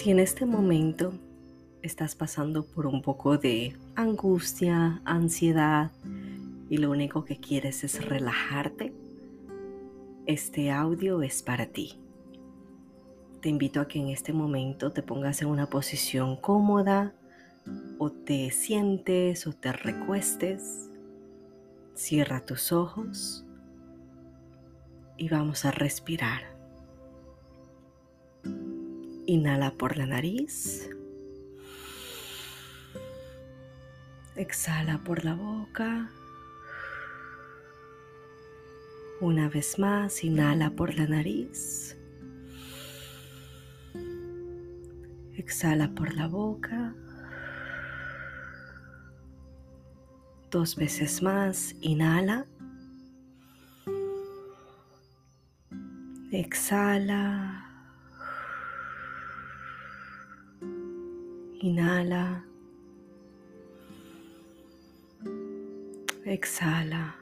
Si en este momento estás pasando por un poco de angustia, ansiedad y lo único que quieres es relajarte, este audio es para ti. Te invito a que en este momento te pongas en una posición cómoda o te sientes o te recuestes. Cierra tus ojos y vamos a respirar. Inhala por la nariz. Exhala por la boca. Una vez más, inhala por la nariz. Exhala por la boca. Dos veces más, inhala. Exhala. Inhala. Exhala.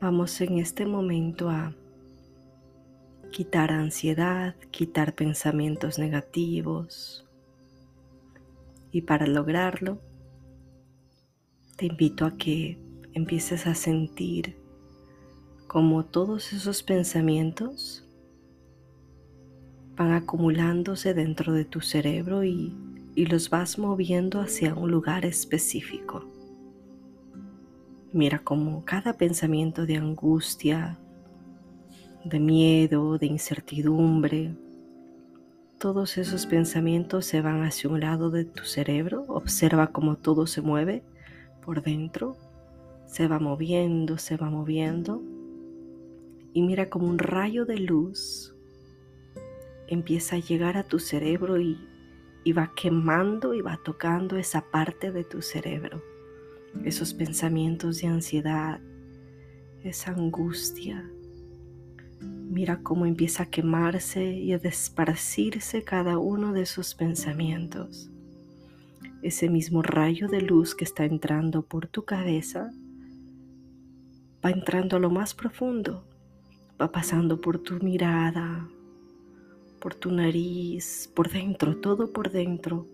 Vamos en este momento a quitar ansiedad, quitar pensamientos negativos. Y para lograrlo, te invito a que empieces a sentir como todos esos pensamientos van acumulándose dentro de tu cerebro y, y los vas moviendo hacia un lugar específico. Mira como cada pensamiento de angustia, de miedo, de incertidumbre, todos esos pensamientos se van hacia un lado de tu cerebro. Observa cómo todo se mueve por dentro. Se va moviendo, se va moviendo. Y mira como un rayo de luz empieza a llegar a tu cerebro y, y va quemando y va tocando esa parte de tu cerebro esos pensamientos de ansiedad, esa angustia. Mira cómo empieza a quemarse y a desparcirse cada uno de esos pensamientos. Ese mismo rayo de luz que está entrando por tu cabeza va entrando a lo más profundo, va pasando por tu mirada, por tu nariz, por dentro, todo por dentro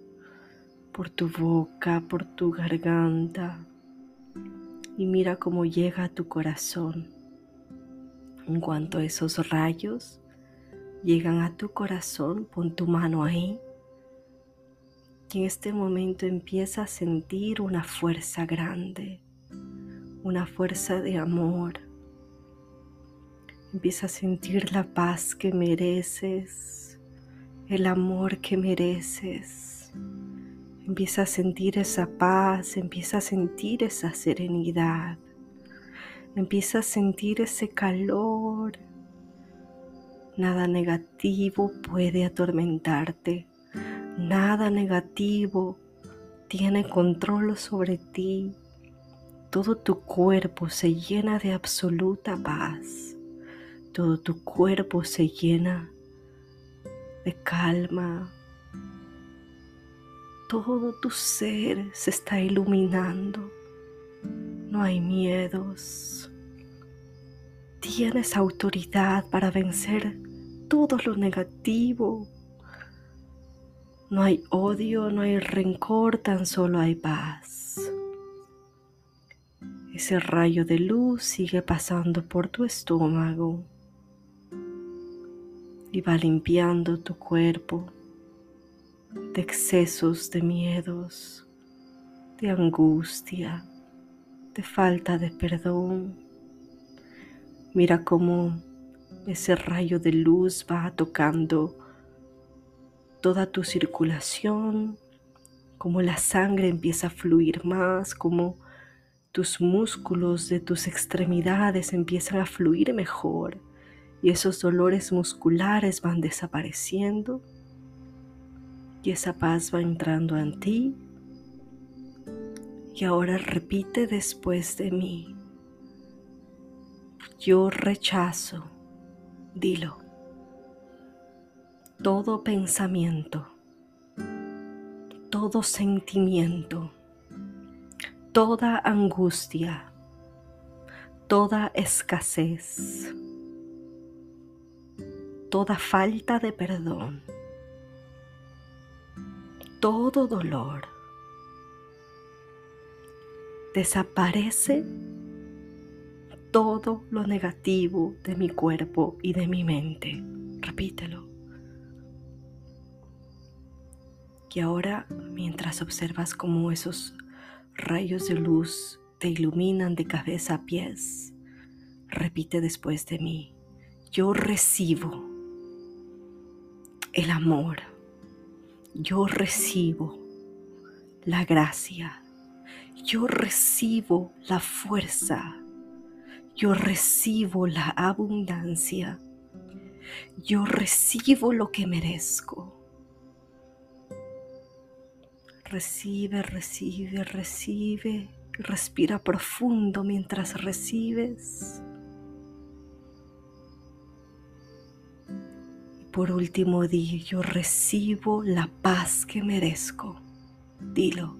por tu boca, por tu garganta y mira cómo llega a tu corazón. En cuanto esos rayos llegan a tu corazón, pon tu mano ahí y en este momento empieza a sentir una fuerza grande, una fuerza de amor. Empieza a sentir la paz que mereces, el amor que mereces Empieza a sentir esa paz, empieza a sentir esa serenidad, empieza a sentir ese calor. Nada negativo puede atormentarte, nada negativo tiene control sobre ti. Todo tu cuerpo se llena de absoluta paz. Todo tu cuerpo se llena de calma, todo tu ser se está iluminando. No hay miedos. Tienes autoridad para vencer todo lo negativo. No hay odio, no hay rencor, tan solo hay paz. Ese rayo de luz sigue pasando por tu estómago y va limpiando tu cuerpo de excesos de miedos, de angustia, de falta de perdón. Mira cómo ese rayo de luz va tocando toda tu circulación, como la sangre empieza a fluir más, como tus músculos de tus extremidades empiezan a fluir mejor y esos dolores musculares van desapareciendo y esa paz va entrando en ti. Y ahora repite después de mí. Yo rechazo, dilo, todo pensamiento, todo sentimiento, toda angustia, toda escasez, toda falta de perdón, todo dolor desaparece todo lo negativo de mi cuerpo y de mi mente. Repítelo. Y ahora, mientras observas cómo esos rayos de luz te iluminan de cabeza a pies, repite después de mí, yo recibo el amor, yo recibo la gracia, yo recibo la fuerza, yo recibo la abundancia, yo recibo lo que merezco. Recibe, recibe, recibe. Respira profundo mientras recibes. Por último, di, yo recibo la paz que merezco. Dilo.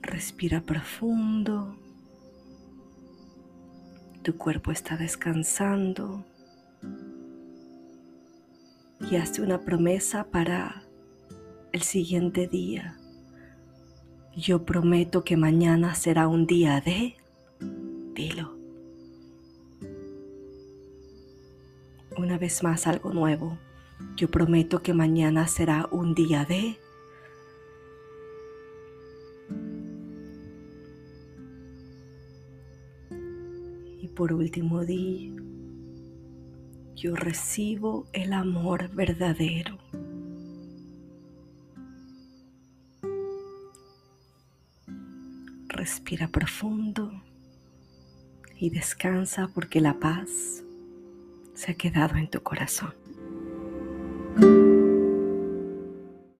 Respira profundo. Tu cuerpo está descansando y hazte una promesa para el siguiente día. Yo prometo que mañana será un día de... Dilo. Una vez más algo nuevo. Yo prometo que mañana será un día de... Y por último, di, yo recibo el amor verdadero. Respira profundo y descansa porque la paz se ha quedado en tu corazón.